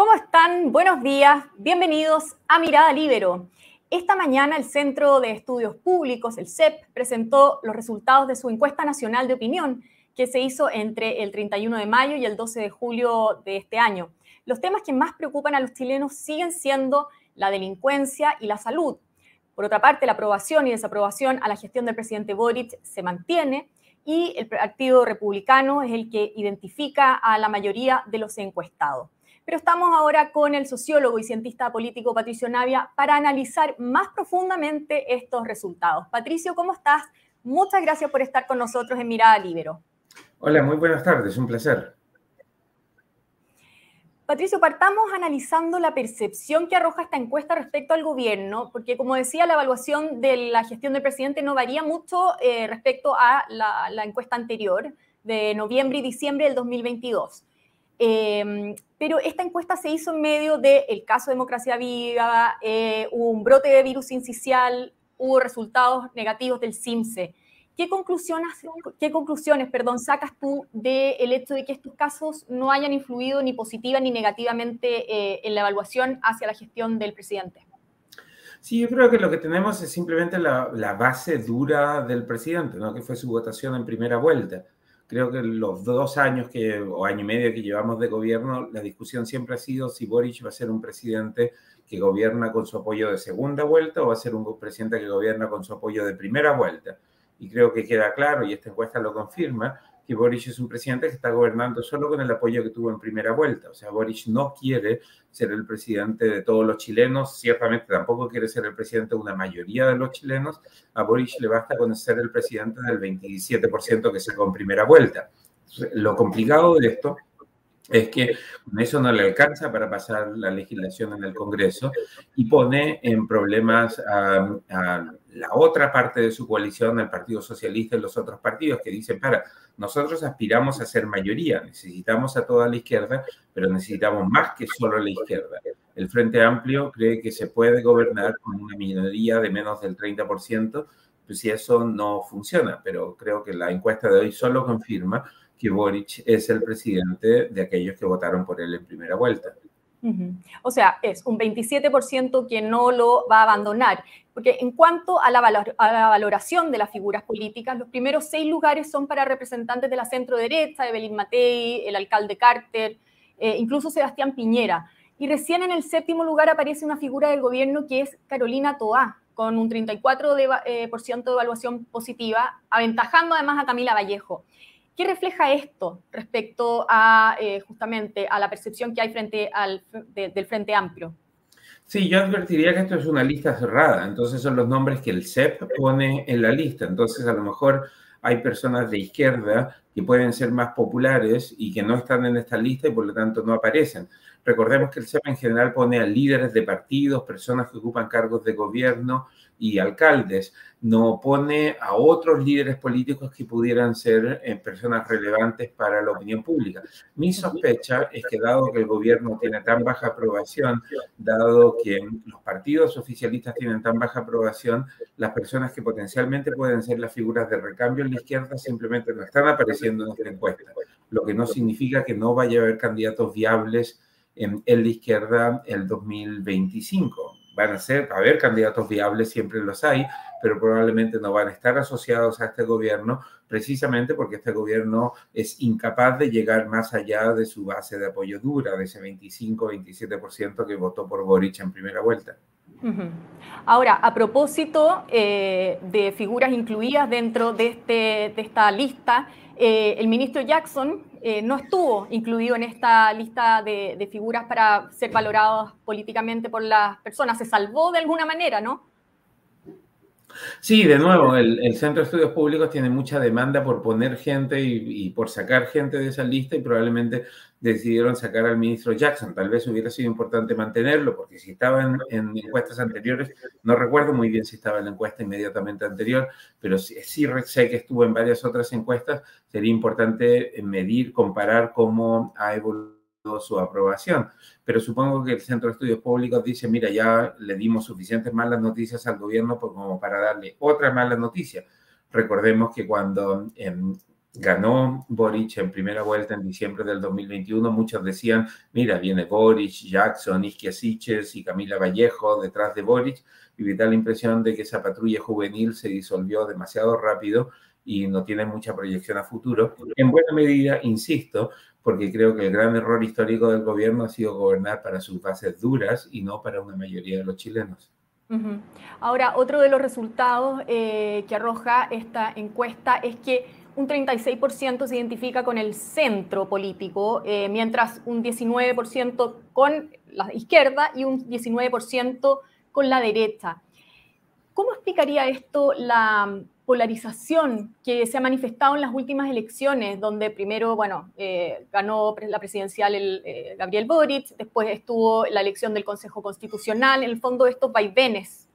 ¿Cómo están? Buenos días. Bienvenidos a Mirada Libero. Esta mañana el Centro de Estudios Públicos, el CEP, presentó los resultados de su encuesta nacional de opinión que se hizo entre el 31 de mayo y el 12 de julio de este año. Los temas que más preocupan a los chilenos siguen siendo la delincuencia y la salud. Por otra parte, la aprobación y desaprobación a la gestión del presidente Boric se mantiene y el Partido Republicano es el que identifica a la mayoría de los encuestados. Pero estamos ahora con el sociólogo y cientista político Patricio Navia para analizar más profundamente estos resultados. Patricio, ¿cómo estás? Muchas gracias por estar con nosotros en Mirada Libero. Hola, muy buenas tardes, un placer. Patricio, partamos analizando la percepción que arroja esta encuesta respecto al gobierno, porque como decía, la evaluación de la gestión del presidente no varía mucho eh, respecto a la, encuesta anterior de noviembre y diciembre del 2022. Em, pero esta encuesta se hizo en medio del caso Democracia Viva, eh, hubo un brote de virus incisional, hubo resultados negativos del CIMSE. ¿Qué conclusiones, qué conclusiones perdón, sacas tú del hecho de que estos casos no hayan influido ni positiva ni negativamente eh, en la evaluación hacia la gestión del presidente? Sí, yo creo que lo que tenemos es simplemente la, la, base dura del presidente, ¿no? que fue su votación en primera vuelta. Creo que los dos años que, o año y medio que llevamos de gobierno, la discusión siempre ha sido si Boric va a ser un presidente que gobierna con su apoyo de segunda vuelta o va a ser un presidente que gobierna con su apoyo de primera vuelta. Y creo que queda claro, y esta encuesta lo confirma, que Boric es un presidente que está gobernando solo con el apoyo que tuvo en primera vuelta. O sea, Boric no quiere ser el presidente de todos los chilenos, ciertamente tampoco quiere ser el presidente de una mayoría de los chilenos. A Boric le basta con ser el presidente del 27% que sacó en primera vuelta. Lo complicado de esto es que eso no le alcanza para pasar la legislación en el Congreso y pone en problemas a, la otra parte de su coalición, el Partido Socialista y los otros partidos, que dicen, para, nosotros aspiramos a ser mayoría, necesitamos a toda la izquierda, pero necesitamos más que solo la izquierda. El Frente Amplio cree que se puede gobernar con una minoría de menos del 30%, pues si eso no funciona, pero creo que la encuesta de hoy solo confirma que Boric es el presidente de aquellos que votaron por él en primera vuelta. O sea, es un 27% que no lo va a abandonar. Porque en cuanto a la, valoración de las figuras políticas, los primeros seis lugares son para representantes de la centro derecha, Evelyn Matei, el alcalde Carter, eh, incluso Sebastián Piñera. Y recién en el séptimo lugar aparece una figura del gobierno que es Carolina Toá, con un 34% de, eh, de evaluación positiva, aventajando además a Camila Vallejo. ¿Qué refleja esto respecto a eh, justamente a la percepción que hay frente al del Frente Amplio? Sí, yo advertiría que esto es una lista cerrada, entonces son los nombres que el CEP pone en la lista, entonces a lo mejor hay personas de izquierda que pueden ser más populares y que no están en esta lista y por lo tanto no aparecen. Recordemos que el CEP en general pone a líderes de partidos, personas que ocupan cargos de gobierno y alcaldes, no pone a otros líderes políticos que pudieran ser eh, personas relevantes para la opinión pública. Mi sospecha es que dado que el gobierno tiene tan baja aprobación, dado que los partidos oficialistas tienen tan baja aprobación, las personas que potencialmente pueden ser las figuras de recambio en la izquierda simplemente no están apareciendo en esta encuesta, lo que no significa que no vaya a haber candidatos viables en, en la izquierda el 2025 van a ser, a haber candidatos viables, siempre los hay, pero probablemente no van a estar asociados a este gobierno precisamente porque este gobierno es incapaz de llegar más allá de su base de apoyo dura, de ese 25-27% que votó por Boric en primera vuelta. Ahora, a propósito eh, de figuras incluidas dentro de, este, de esta lista, eh, el ministro Jackson eh, no estuvo incluido en esta lista de, de, figuras para ser valorados políticamente por las personas. Se salvó de alguna manera, ¿no? Sí, de nuevo, el, Centro de Estudios Públicos tiene mucha demanda por poner gente y, por sacar gente de esa lista y probablemente decidieron sacar al ministro Jackson. Tal vez hubiera sido importante mantenerlo porque si estaba en, encuestas anteriores, no recuerdo muy bien si estaba en la encuesta inmediatamente anterior, pero sí, sé que estuvo en varias otras encuestas, sería importante medir, comparar cómo ha evolucionado su aprobación. Pero supongo que el Centro de Estudios Públicos dice, mira, ya le dimos suficientes malas noticias al gobierno como para darle otra mala noticia. Recordemos que cuando em, ganó Boric en primera vuelta en diciembre del 2021, muchos decían, mira, viene Boric, Jackson, Isquia Siches y Camila Vallejo detrás de Boric, y da la impresión de que esa patrulla juvenil se disolvió demasiado rápido y no tiene mucha proyección a futuro. En buena medida, insisto, porque creo que el gran error histórico del gobierno ha sido gobernar para sus bases duras y no para una mayoría de los chilenos. Ahora, otro de los resultados eh, que arroja esta encuesta es que un 36% se identifica con el centro político, eh, mientras un 19% con la izquierda y un 19% con la derecha. ¿Cómo explicaría esto la polarización que se ha manifestado en las últimas elecciones, donde primero, bueno, eh, ganó la presidencial el, eh, Gabriel Boric, después estuvo la elección del Consejo Constitucional, en el fondo estos vaivenes?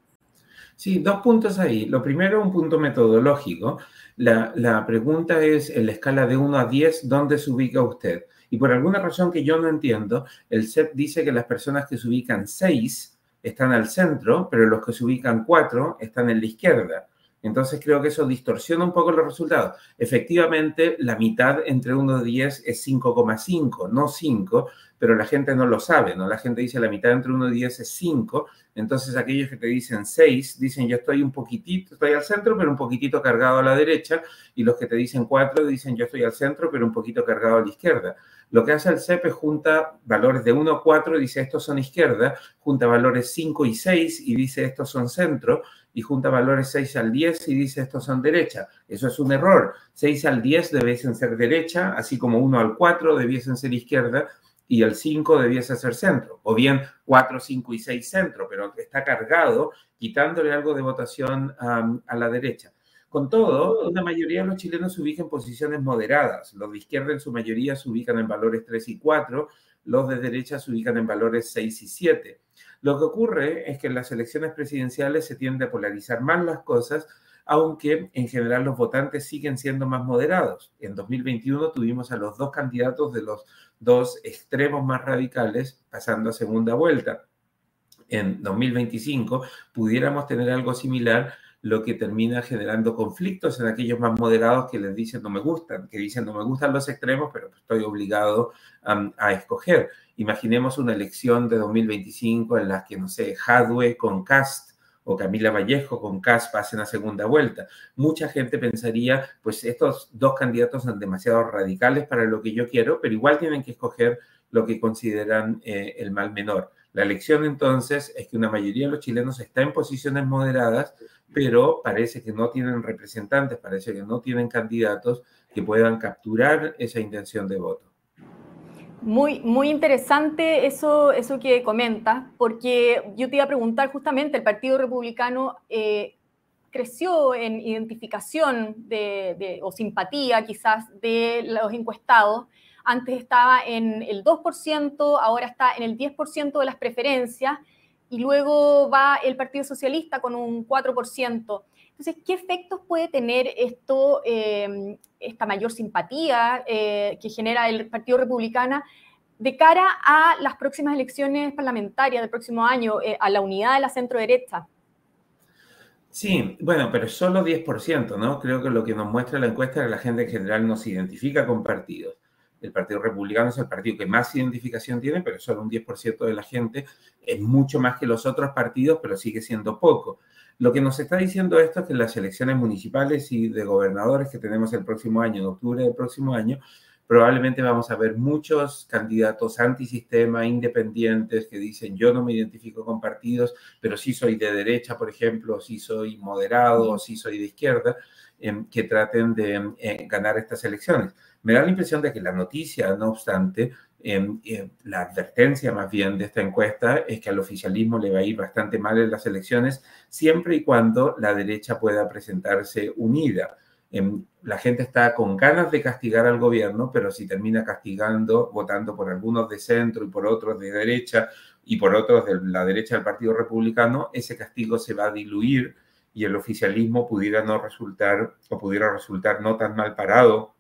Sí, dos puntos ahí. Lo primero, un punto metodológico. La, pregunta es, en la escala de 1 a 10, ¿dónde se ubica usted? Y por alguna razón que yo no entiendo, el CEP dice que las personas que se ubican 6 están al centro, pero los que se ubican 4 están en la izquierda. Entonces creo que eso distorsiona un poco los resultados. Efectivamente, la mitad entre 1 y 10 es 5,5, no 5, pero la gente no lo sabe, ¿no? La gente dice la mitad entre 1 y 10 es 5, entonces aquellos que te dicen 6 dicen yo estoy un poquitito, estoy al centro, pero un poquitito cargado a la derecha, y los que te dicen 4 dicen yo estoy al centro, pero un poquito cargado a la izquierda. Lo que hace el CEP es junta valores de 1 a 4 y dice estos son izquierda, junta valores 5 y 6 y dice estos son centro, y junta valores 6 al 10 y dice estos son derecha. Eso es un error. 6 al 10 debiesen ser derecha, así como 1 al 4 debiesen ser izquierda y el 5 debiese ser centro. O bien 4, 5 y 6 centro, pero está cargado quitándole algo de votación a la derecha. Con todo, una mayoría de los chilenos se ubican en posiciones moderadas. Los de izquierda en su mayoría se ubican en valores 3 y 4, los de derecha se ubican en valores 6 y 7. Lo que ocurre es que en las elecciones presidenciales se tiende a polarizar más las cosas, aunque en general los votantes siguen siendo más moderados. En 2021 tuvimos a los dos candidatos de los dos extremos más radicales pasando a segunda vuelta. En 2025 pudiéramos tener algo similar, lo que termina generando conflictos en aquellos más moderados que les dicen no me gustan, que dicen no me gustan los extremos, pero estoy obligado a escoger. Imaginemos una elección de 2025 en la que, no sé, Hadwe con Cast o Camila Vallejo con Cast pasen a segunda vuelta. Mucha gente pensaría, pues estos dos candidatos son demasiado radicales para lo que yo quiero, pero igual tienen que escoger lo que consideran eh, el mal menor. La elección entonces es que una mayoría de los chilenos está en posiciones moderadas, pero parece que no tienen representantes, parece que no tienen candidatos que puedan capturar esa intención de voto. Muy, muy interesante eso, eso que comentas, porque yo te iba a preguntar justamente, el Partido Republicano eh, creció en identificación de, o simpatía quizás de los encuestados. Antes estaba en el 2%, ahora está en el 10% de las preferencias, y luego va el Partido Socialista con un 4%. Entonces, ¿qué efectos puede tener esto, eh, esta mayor simpatía eh, que genera el Partido Republicano de cara a las próximas elecciones parlamentarias del próximo año, eh, a la unidad de la centro derecha? Sí, bueno, pero solo 10%, ¿no? Creo que lo que nos muestra la encuesta es que la gente en general no se identifica con partidos. El Partido Republicano es el partido que más identificación tiene, pero solo un 10% de la gente. Es mucho más que los otros partidos, pero sigue siendo poco. Lo que nos está diciendo esto es que las elecciones municipales y de gobernadores que tenemos el próximo año, en octubre del próximo año, probablemente vamos a ver muchos candidatos antisistema, independientes, que dicen yo no me identifico con partidos, pero sí soy de derecha, por ejemplo, sí soy moderado, sí soy de izquierda, em, que traten de eh, ganar estas elecciones. Me da la impresión de que la noticia, no obstante, em, eh, la advertencia más bien de esta encuesta es que al oficialismo le va a ir bastante mal en las elecciones, siempre y cuando la derecha pueda presentarse unida. Em, la gente está con ganas de castigar al gobierno, pero si termina castigando, votando por algunos de centro y por otros de derecha y por otros de la derecha del Partido Republicano, ese castigo se va a diluir y el oficialismo pudiera no resultar o pudiera resultar no tan mal parado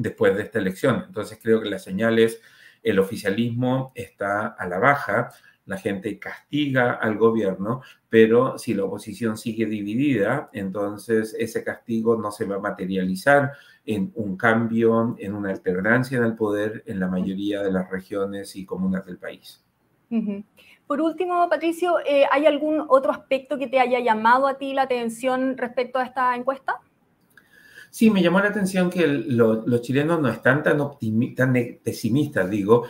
después de esta elección. Entonces creo que la señal es el oficialismo está a la baja, la gente castiga al gobierno, pero si la oposición sigue dividida, entonces ese castigo no se va a materializar en un cambio, en una alternancia en el poder en la mayoría de las regiones y comunas del país. Por último, Patricio, eh, ¿hay algún otro aspecto que te haya llamado a ti la atención respecto a esta encuesta? Sí, me llamó la atención que los chilenos no están tan, tan pesimistas, digo,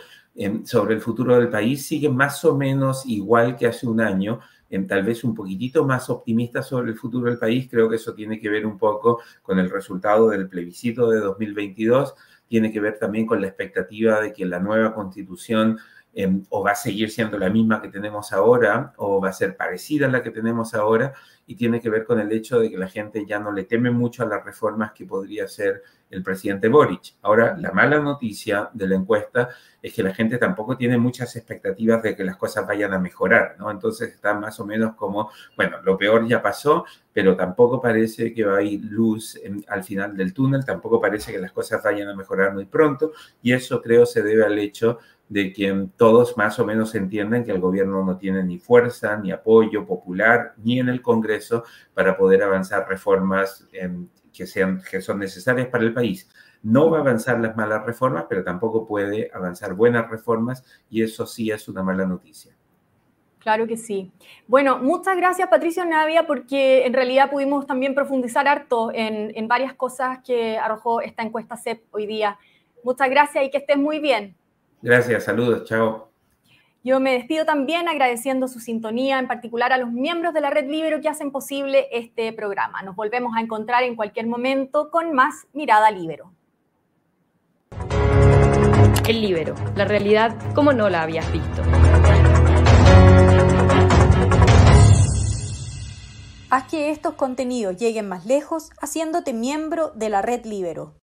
sobre el futuro del país, siguen más o menos igual que hace un año, tal vez un poquitito más optimistas sobre el futuro del país. Creo que eso tiene que ver un poco con el resultado del plebiscito de 2022, tiene que ver también con la expectativa de que la nueva constitución Em, o va a seguir siendo la misma que tenemos ahora o va a ser parecida a la que tenemos ahora y tiene que ver con el hecho de que la gente ya no le teme mucho a las reformas que podría hacer el presidente Boric. Ahora, la mala noticia de la encuesta es que la gente tampoco tiene muchas expectativas de que las cosas vayan a mejorar, ¿no? Entonces está más o menos como, bueno, lo peor ya pasó, pero tampoco parece que ir luz al final del túnel, tampoco parece que las cosas vayan a mejorar muy pronto y eso creo se debe al hecho de que todos más o menos entienden que el gobierno no tiene ni fuerza, ni apoyo popular, ni en el Congreso para poder avanzar reformas que, sean, que son necesarias para el país. No va a avanzar las malas reformas, pero tampoco puede avanzar buenas reformas y eso sí es una mala noticia. Claro que sí. Bueno, muchas gracias Patricio Navia porque en realidad pudimos también profundizar harto en, en varias cosas que arrojó esta encuesta CEP hoy día. Muchas gracias y que estés muy bien. Gracias, saludos, chao. Yo me despido también agradeciendo su sintonía, en particular a los miembros de la Red Libero que hacen posible este programa. Nos volvemos a encontrar en cualquier momento con más Mirada Libero. El Libero, la realidad como no la habías visto. Haz que estos contenidos lleguen más lejos haciéndote miembro de la Red Libero.